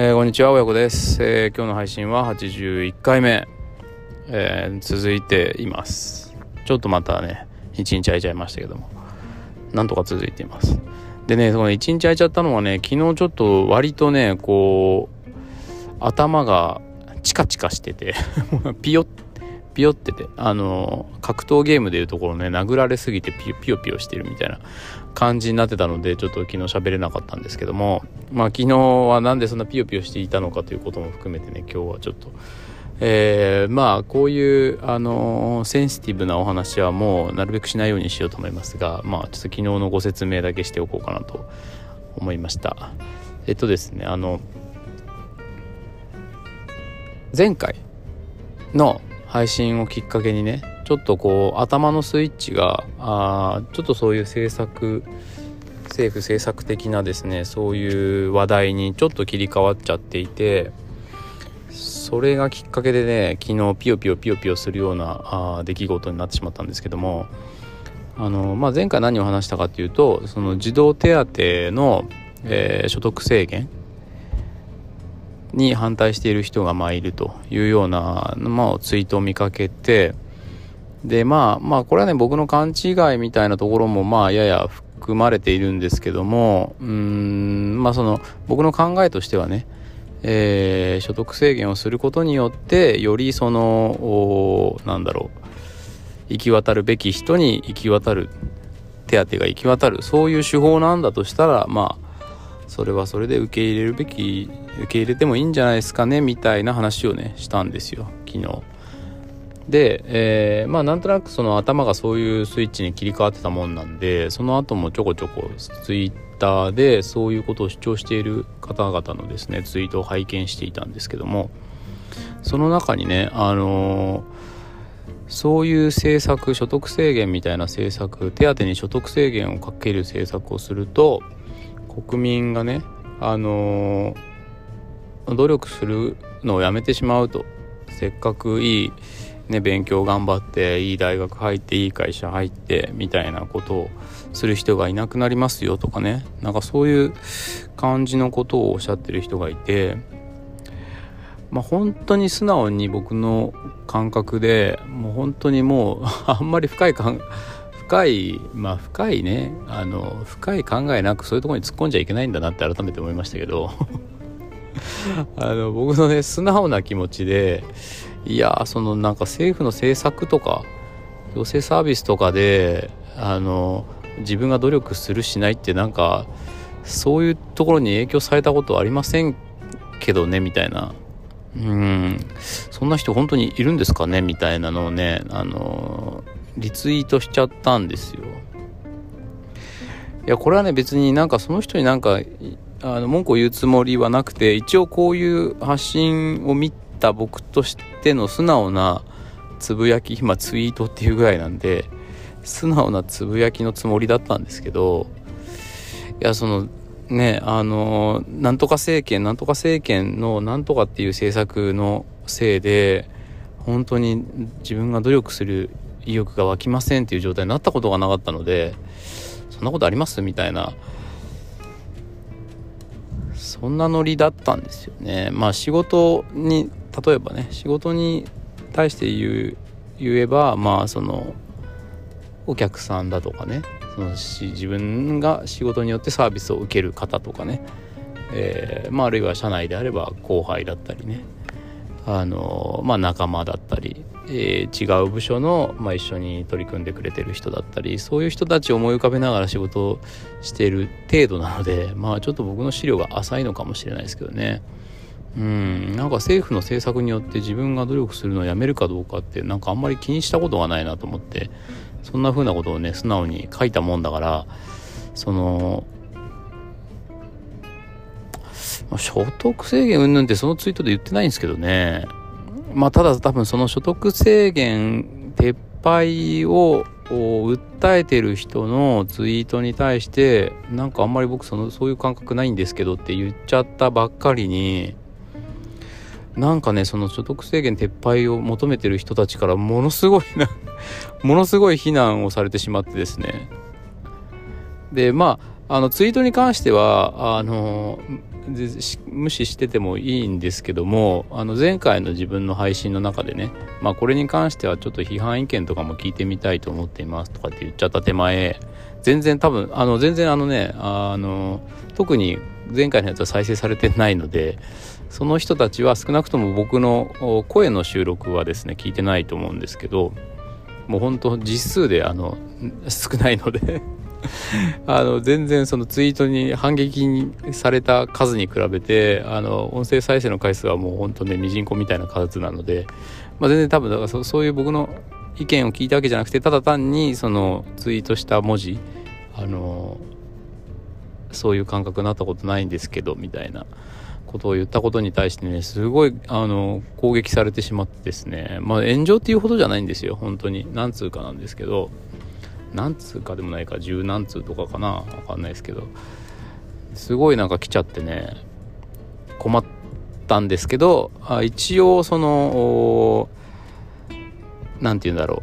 えー、こんにちは親子です、えー、今日の配信は81回目、えー、続いています。ちょっとまたね1日空いちゃいましたけども。なんとか続いています。でねその1日空いちゃったのはね昨日ちょっと割とねこう頭がチカチカしてて ピヨッピヨっててあの格闘ゲームでいうところね殴られすぎてピヨピヨピヨしてるみたいな感じになってたのでちょっと昨日喋れなかったんですけどもまあ昨日はなんでそんなピヨピヨしていたのかということも含めてね今日はちょっとえー、まあこういうあのセンシティブなお話はもうなるべくしないようにしようと思いますがまあちょっと昨日のご説明だけしておこうかなと思いました。えっとですねあの前回の配信をきっかけにねちょっとこう頭のスイッチがあちょっとそういう政策政府政策的なですねそういう話題にちょっと切り替わっちゃっていてそれがきっかけでね昨日ピヨピヨピヨピヨするようなあ出来事になってしまったんですけどもあの、まあ、前回何を話したかっていうとその児童手当の、えー、所得制限に反対している人がまあいるというような、まあ、ツイートを見かけてでまあまあこれはね僕の勘違いみたいなところもまあやや含まれているんですけどもうんまあその僕の考えとしてはねえー、所得制限をすることによってよりそのなんだろう行き渡るべき人に行き渡る手当が行き渡るそういう手法なんだとしたらまあそれはそれで受け入れるべき受け入れてもいいんじゃないですかねみたいな話をねしたんですよ昨日。で、えー、まあなんとなくその頭がそういうスイッチに切り替わってたもんなんでその後もちょこちょこツイッターでそういうことを主張している方々のですねツイートを拝見していたんですけどもその中にねあのー、そういう政策所得制限みたいな政策手当に所得制限をかける政策をすると国民がねあのー、努力するのをやめてしまうと。せっかくいい、ね、勉強頑張っていい大学入っていい会社入ってみたいなことをする人がいなくなりますよとかね。なんかそういう感じのことをおっしゃってる人がいて。まあ本当に素直に僕の感覚でもう本当にもう あんまり深い感深いまあ深いね。あの深い考えなくそういうとこに突っ込んじゃいけないんだなって改めて思いましたけど。あの僕のね素直な気持ちでいやそのなんか政府の政策とか行政サービスとかであの自分が努力するしないってなんかそういうところに影響されたことはありませんけどねみたいな。うん。そんな人本当にいるんですかねみたいなのをねあのリツイートしちゃったんですよ。いやこれはね別になんかその人になんかあの文句を言うつもりはなくて一応こういう発信を見た僕としての素直なつぶやき今ツイートっていうぐらいなんで素直なつぶやきのつもりだったんですけどいやそのねあのなんとか政権なんとか政権のなんとかっていう政策のせいで本当に自分が努力する意欲が湧きませんっていう状態になったことがなかったのでそんなことありますみたいなそんなノリだったんですよね。まあ仕事に例えばね仕事に対して言う言えばまあそのお客さんだとかねその自分が仕事によってサービスを受ける方とかね、えーまあ、あるいは社内であれば後輩だったりねあの、まあ、仲間だったり、えー、違う部署の、まあ、一緒に取り組んでくれてる人だったりそういう人たちを思い浮かべながら仕事をしてる程度なのでまあちょっと僕の資料が浅いのかもしれないですけどね。うん。なんか政府の政策によって自分が努力するのをやめるかどうかってなんかあんまり気にしたことがないなと思ってそんな風なことをね素直に書いたもんだからその所得制限云々ってそのツイートで言ってないんですけどね。まあただ多分その所得制限撤廃を訴えてる人のツイートに対してなんかあんまり僕そのそういう感覚ないんですけどって言っちゃったばっかりになんかねその所得制限撤廃を求めてる人たちからものすごいな ものすごい非難をされてしまってですね。でまああのツイートに関してはあの無視しててもいいんですけどもあの前回の自分の配信の中でね、まあ、これに関してはちょっと批判意見とかも聞いてみたいと思っていますとかって言っちゃった手前全然多分あの全然あのねあの特に前回のやつは再生されてないのでその人たちは少なくとも僕の声の収録はですね聞いてないと思うんですけどもう本当実数であの少ないので あの全然そのツイートに反撃された数に比べてあの音声再生の回数はもう本当ねミジンコみたいな数なので、まあ、全然多分だからそそういう僕の意見を聞いたわけじゃなくてただ単にそのツイートした文字あのそういう感覚になったことないんですけどみたいな。ことを言ったことに対してねすごいあの攻撃されてしまってですねまあ炎上っていうほどじゃないんですよ本当に。何通かなんですけど何通かでもないか十何通とかかな分かんないですけど。すごいなんか来ちゃってね困ったんですけどあ一応その何て言うんだろ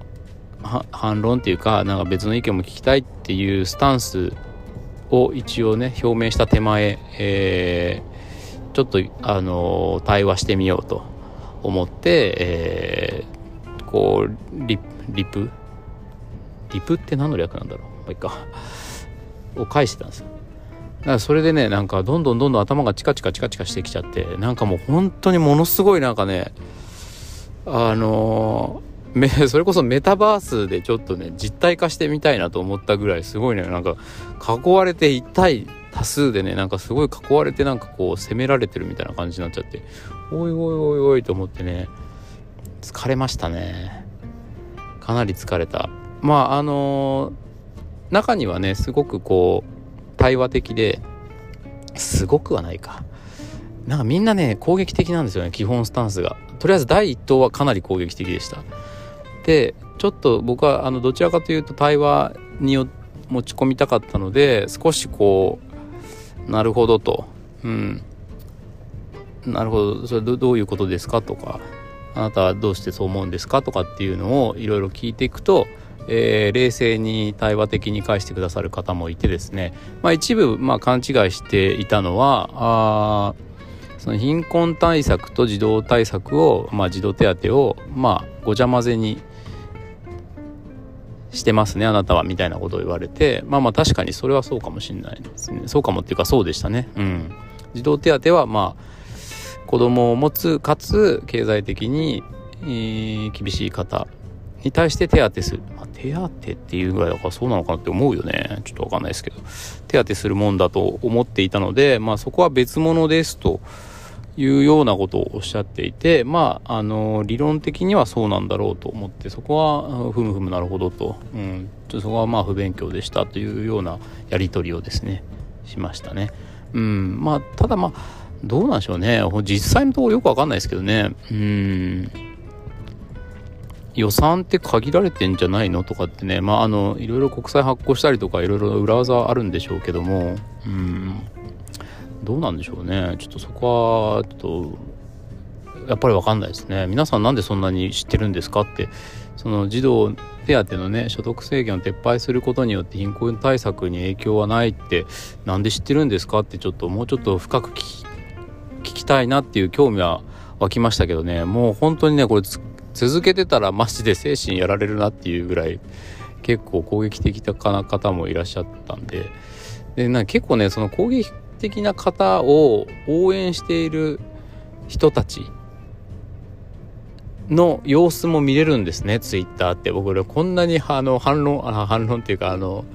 う反論っていうかなんか別の意見も聞きたいっていうスタンスを一応ね表明した手前、えー、ちょっとあの対話してみようと思って、えー、こうリリプ？リプって何の略なんだろう？まあいいかを返してたんですよ。だからそれでねなんかどんどんどんどん頭がチカチカチカチカしてきちゃってなんかもう本当にものすごいなんかねあのー、それこそメタバースでちょっとね実体化してみたいなと思ったぐらいすごいねなんか囲われて一対多数でねなんかすごい囲われてなんかこう攻められてるみたいな感じになっちゃっておいおいおいおいと思ってね疲れましたね。かなり疲れた。まああの中にはねすごくこう対話的ですごくはないか。なんかみんなね攻撃的なんですよね基本スタンスが。とりあえず第一党はかなり攻撃的でした。でちょっと僕はあのどちらかというと対話に持ち込みたかったので少しこうなるほどと。うん。なるほど。それどういうことですかとか。あなたはどうしてそう思うんですかとかっていうのをいろいろ聞いていくとえー、冷静に対話的に返してくださる方もいてですね、まあ、一部、まあ、勘違いしていたのはあその貧困対策と児童対策を、まあ、児童手当を、まあ、ごちゃ混ぜにしてますねあなたはみたいなことを言われてまあまあ確かにそれはそうかもしれないですね。そうかもっていうかそうでしたね。うん。児童手当はまあ子供を持つかつ経済的に、えー、厳しい方に対して手当する、まあ、手当っていうぐらいだからそうなのかなって思うよね。ちょっとわかんないですけど。手当するもんだと思っていたのでまあそこは別物ですというようなことをおっしゃっていてまああの理論的にはそうなんだろうと思ってそこはふむふむなるほどと、うん、ちょっとそこはまあ不勉強でしたというようなやり取りをですねしましたね。うん。まあただまあどうなんでしょうね。実際のところよくわかんないですけどね。うん。予算って限られてんじゃないのとかってね。まああのいろいろ国債発行したりとかいろいろ裏技あるんでしょうけども。うん。どうなんでしょうね。ちょっとそこはちょっとやっぱり分かんないですね。皆さんなんでそんなに知ってるんですかって。その児童手当のね所得制限を撤廃することによって貧困対策に影響はないってなんで知ってるんですかってちょっともうちょっと深く聞きたいなっていう興味は湧きましたけどね。もう本当にねこれ続けてたらマジで精神やられるなっていうぐらい結構攻撃的な方もいらっしゃったんで。でな結構ねその攻撃的な方を応援している人たちの様子も見れるんですねツイッターって。僕こんなにあの反論あ反論っていうかあの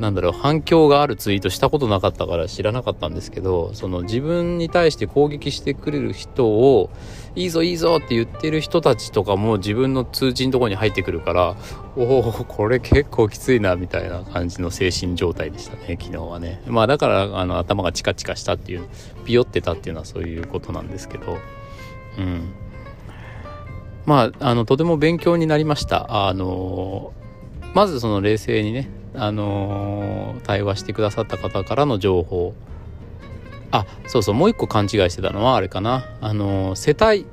なんだろう反響があるツイートしたことなかったから知らなかったんですけどその自分に対して攻撃してくれる人をいいぞいいぞって言ってる人たちとかも自分の通知のとこに入ってくるからおおこれ結構きついなみたいな感じの精神状態でしたね昨日はね。まあだからあの頭がチカチカしたっていうピヨってたっていうのはそういうことなんですけど。うん。まああのとても勉強になりました。あのまずその冷静にねあのー、対話してくださった方からの情報。あそうそうもう一個勘違いしてたのはあれかな。あのー、世帯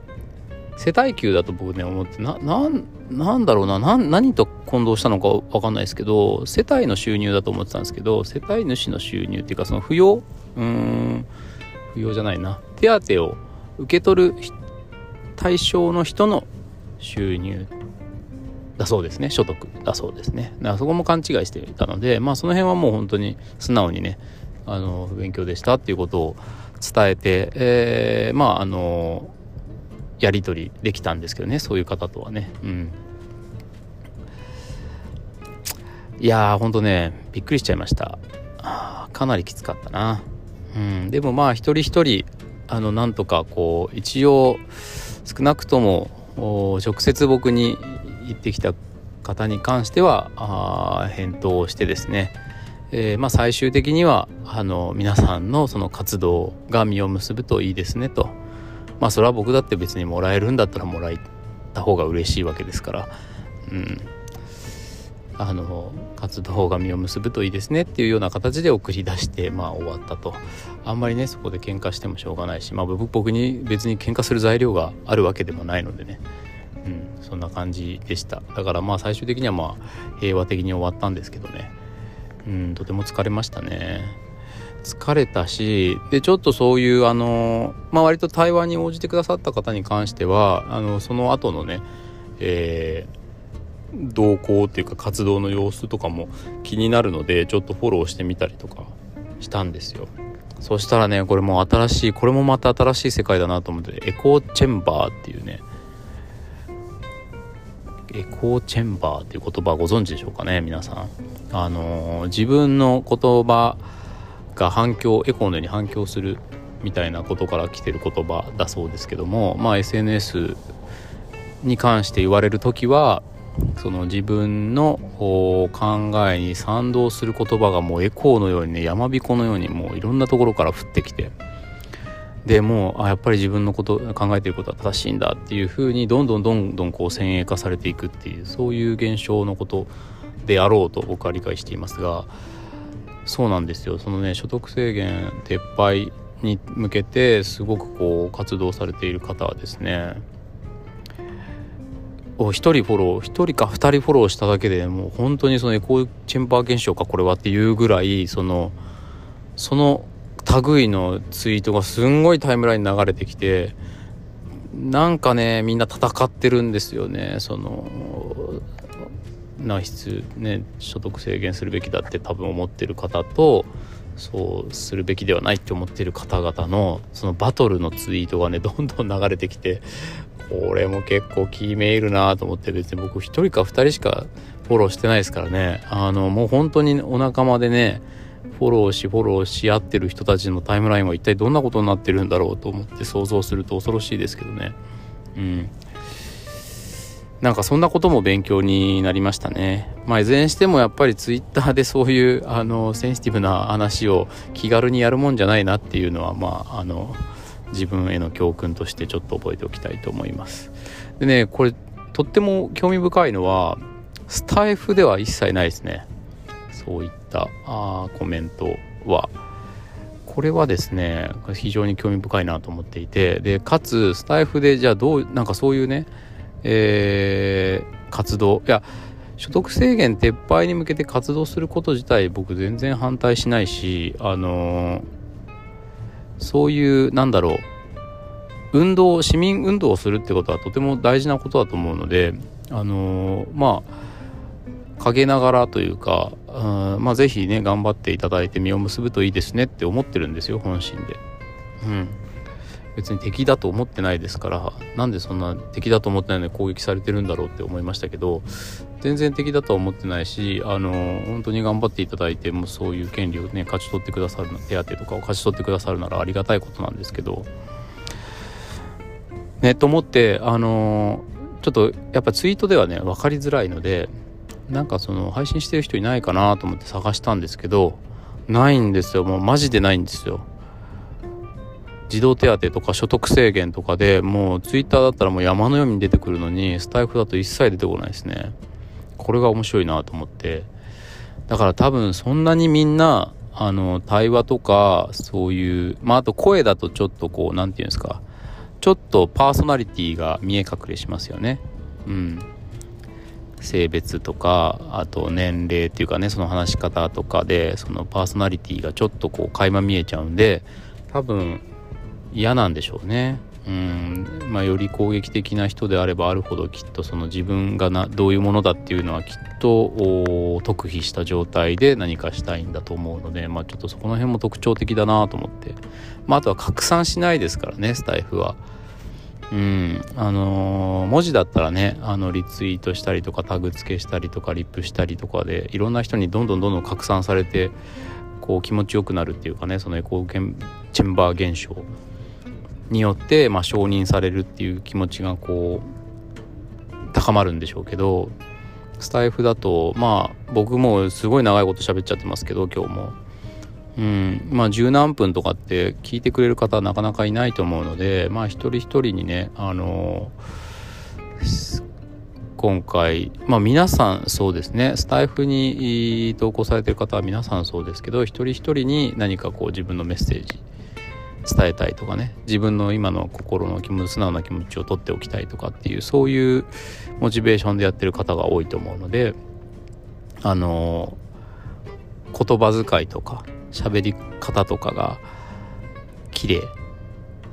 世帯給だと僕ね思ってななんなんだろうな何と混同したのか分かんないですけど世帯の収入だと思ってたんですけど世帯主の収入っていうかその扶養？うん扶養じゃないな。手当を受け取る対象の人の収入。だそうですね。所得だそうですね。だからそこも勘違いしていたのでまあその辺はもう本当に素直にねあの勉強でしたっていうことを伝えて、えー、まああのやり取りできたんですけどねそういう方とはね。うん。いやーほんとねびっくりしちゃいました。かなりきつかったな。うん。でもまあ一人一人あのなんとかこう一応少なくとも直接僕に言ってきた方に関しては返答をしてですね、えー、まあ、最終的にはあの皆さんのその活動が実を結ぶといいですねと。まあそれは僕だって別にもらえるんだったらもらえた方が嬉しいわけですから。うん。あの活動が実を結ぶといいですねっていうような形で送り出してまあ終わったと。あんまりねそこで喧嘩してもしょうがないしまあ僕に別に喧嘩する材料があるわけでもないのでね、そんな感じでした。だからまあ最終的にはまあ平和的に終わったんですけどね。うんとても疲れましたね。疲れたしでちょっとそういうあのまあ割と対話に応じてくださった方に関してはあのその後のねえー、動向っていうか活動の様子とかも気になるのでちょっとフォローしてみたりとかしたんですよ。そしたらねこれも新しいこれもまた新しい世界だなと思ってエコーチェンバーっていうねエコーチェンバーっていう言葉ご存知でしょうかね皆さん。あの、自分の言葉が反響エコーのように反響するみたいなことから来てる言葉だそうですけどもまあ SNS に関して言われる時はその自分の考えに賛同する言葉がもうエコーのようにね山彦のようにもういろんなところから降ってきてでもうあやっぱり自分のこと考えてることは正しいんだっていうふうにどんどんどんどんこう先鋭化されていくっていうそういう現象のことであろうと僕は理解していますがそうなんですよ。そのね所得制限撤廃に向けてすごくこう活動されている方はですねを1人フォロー1人か2人フォローしただけでもう本当にそのエコーチェンバー現象かこれはっていうぐらいそのその類のツイートがすんごいタイムラインに流れてきてなんかねみんな戦ってるんですよね。その内出ね所得制限するべきだって多分思ってる方とそうするべきではないって思ってる方々のそのバトルのツイートがねどんどん流れてきてこれも結構キーメールなと思って別に僕1人か2人しかフォローしてないですからね。あのもう本当にお仲間でねフォローしフォローし合ってる人たちのタイムラインは一体どんなことになってるんだろうと思って想像すると恐ろしいですけどねうんなんかそんなことも勉強になりましたね。まあ、いずれにしてもやっぱりツイッターでそういうあのセンシティブな話を気軽にやるもんじゃないなっていうのはまああの自分への教訓としてちょっと覚えておきたいと思います。でねこれとっても興味深いのはスタイフでは一切ないですね。そういったあコメントは。これはですね非常に興味深いなと思っていてでかつスタイフでじゃあどうなんかそういうね、えー、活動いや所得制限撤廃に向けて活動すること自体僕全然反対しないしあのー、そういうなんだろう運動市民運動をするってことはとても大事なことだと思うのであのー、まあ陰ながらというか、うん、まあ是非ね頑張っていただいて実を結ぶといいですねって思ってるんですよ本心で。うん別に敵だと思ってないですからなんでそんな敵だと思ってないのに攻撃されてるんだろうって思いましたけど全然敵だとは思ってないしあの本当に頑張っていただいてもうそういう権利をね勝ち取ってくださる手当とかを勝ち取ってくださるならありがたいことなんですけどねと思ってあのちょっとやっぱツイートではね分かりづらいのでなんかその配信してる人いないかなと思って探したんですけどないんですよ。もうマジでないんですよ。児童手当とか所得制限とかでもうツイッターだったらもう山のように出てくるのにスタイフだと一切出てこないですね。これが面白いなと思って。だから多分そんなにみんなあの対話とかそういうまああと声だとちょっとこう何て言うんですか。ちょっとパーソナリティが見え隠れしますよね。うん、性別とかあと年齢っていうかねその話し方とかでそのパーソナリティがちょっとこう垣間見えちゃうんで多分嫌なんでしょうね。うんまあ、より攻撃的な人であればあるほどきっとその自分がなどういうものだっていうのはきっと特筆した状態で何かしたいんだと思うので、まあ、ちょっとそこの辺も特徴的だなと思って、まあ、あとは拡散しないですからねスタイフは。うんあのー、文字だったらねあのリツイートしたりとかタグ付けしたりとかリップしたりとかでいろんな人にどんどんどんどん拡散されてこう気持ちよくなるっていうかねそのエコーチェンバー現象によって、まあ、承認されるっていう気持ちがこう高まるんでしょうけどスタイフだとまあ僕もすごい長いこと喋っちゃってますけど今日も。うん、まあ十何分とかって聞いてくれる方はなかなかいないと思うのでまあ一人一人にねあの今回まあ皆さんそうですねスタイフに投稿されてる方は皆さんそうですけど一人一人に何かこう自分のメッセージ伝えたいとかね自分の今の心の気持ち素直な気持ちを取っておきたいとかっていうそういうモチベーションでやってる方が多いと思うのであの言葉遣いとか喋り方とかが綺麗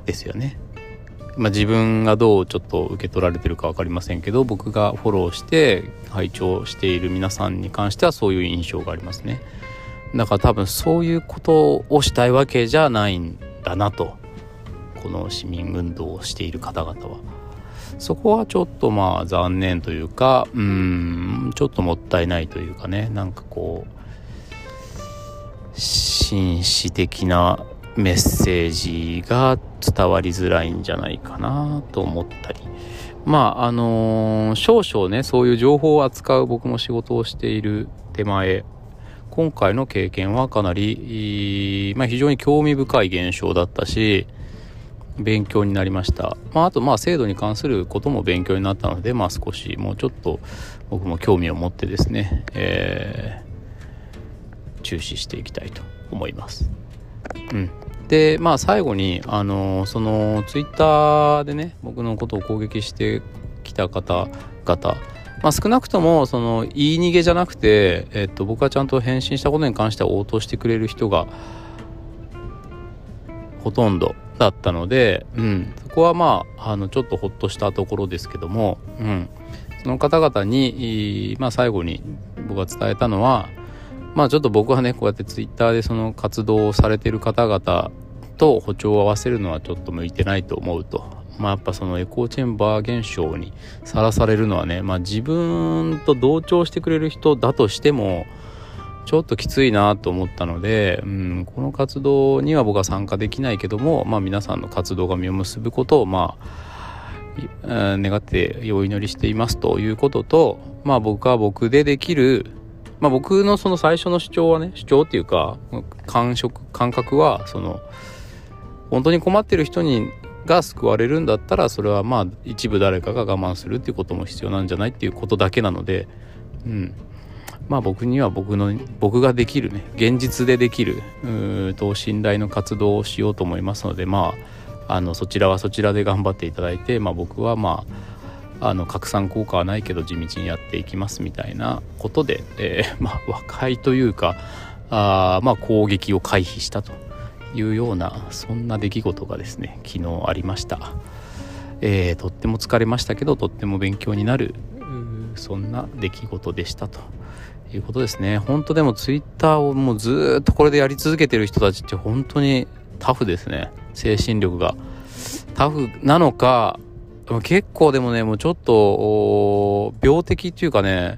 ですよね。まあ、自分がどうちょっと受け取られてるか分かりませんけど僕がフォローして拝聴している皆さんに関してはそういう印象がありますね。だから多分そういうことをしたいわけじゃないんだなとこの市民運動をしている方々はそこはちょっとまあ残念というかうんちょっともったいないというかねなんかこう紳士的なメッセージが伝わりづらいんじゃないかなと思ったり。まああのー、少々ねそういう情報を扱う僕も仕事をしている手前。今回の経験はかなり、まあ、非常に興味深い現象だったし勉強になりました、まあ、あとまあ制度に関することも勉強になったので、まあ、少しもうちょっと僕も興味を持ってですね、えー、注視していきたいと思います。うん、でまあ最後にあのそのツイッターでね僕のことを攻撃してきた方々まあ、少なくともその言い逃げじゃなくて、えっと、僕はちゃんと返信したことに関しては応答してくれる人がほとんどだったので、うん、そこはまああのちょっとほっとしたところですけども、うん、その方々に、まあ、最後に僕が伝えたのはまあちょっと僕はねこうやってツイッターでその活動をされてる方々と歩調を合わせるのはちょっと向いてないと思うと。まあ、やっぱそのエコーチェンバー現象にさらされるのはね、まあ、自分と同調してくれる人だとしてもちょっときついなと思ったので、うん、この活動には僕は参加できないけども、まあ、皆さんの活動が実を結ぶことをまあ願ってお祈りしていますということと、まあ、僕は僕でできる、まあ、僕のその最初の主張はね主張っていうか感触感覚はその本当に困ってる人にが救われるんだったらそれはまあ一部誰かが我慢するっていうことも必要なんじゃないっていうことだけなので、うん、まあ僕には僕の僕ができるね現実でできる等身大の活動をしようと思いますのでまああのそちらはそちらで頑張っていただいて、まあ、僕はまああの拡散効果はないけど地道にやっていきますみたいなことで、えー、まあ和解というかあまあ攻撃を回避したというようなそんな出来事がですね昨日ありました、えー、とっても疲れましたけどとっても勉強になるそんな出来事でしたということですね。本当でもツイッターをもうずっとこれでやり続けてる人たちって本当にタフですね。精神力が。タフなのか結構でもねもうちょっと病的っていうかね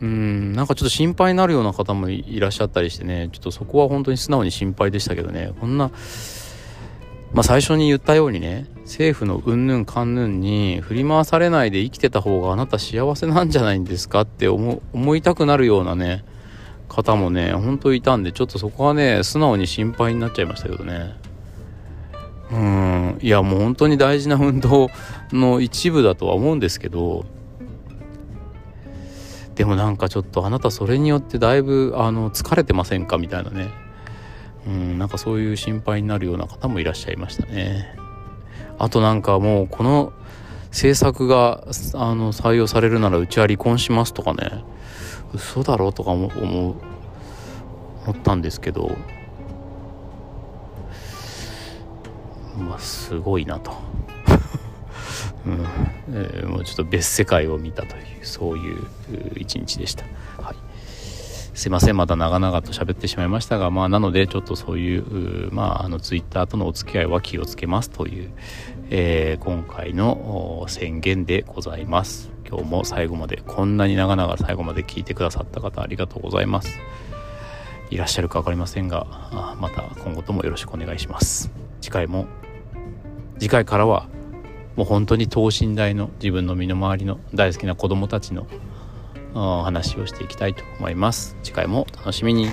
うんなんかちょっと心配になるような方もいらっしゃったりしてねちょっとそこは本当に素直に心配でしたけどねこんなまあ最初に言ったようにね政府のうんぬんかんぬんに振り回されないで生きてた方があなた幸せなんじゃないんですかって思いたくなるようなね方もね本当いたんでちょっとそこはね素直に心配になっちゃいましたけどね。うん。いやもう本当に大事な運動の一部だとは思うんですけどでもなんかちょっとあなたそれによってだいぶあの疲れてませんか？みたいなね。うんなんかそういう心配になるような方もいらっしゃいましたね。あとなんかもうこの政策があの採用されるならうちは離婚しますとかね。嘘だろうとか思思ったんですけど。まあすごいなと、うん。えー、もうちょっと別世界を見たというそういう一日でした。はい。すいません。また長々と喋ってしまいましたがまあなのでちょっとそういうまああのツイッターとのお付き合いは気をつけますという、えー、今回の宣言でございます。今日も最後までこんなに長々最後まで聞いてくださった方ありがとうございます。いらっしゃるか分かりませんがまた今後ともよろしくお願いします。次回も次回からはもう本当に等身大の自分の身の回りの大好きな子供たちの話をしていきたいと思います。次回も楽しみに。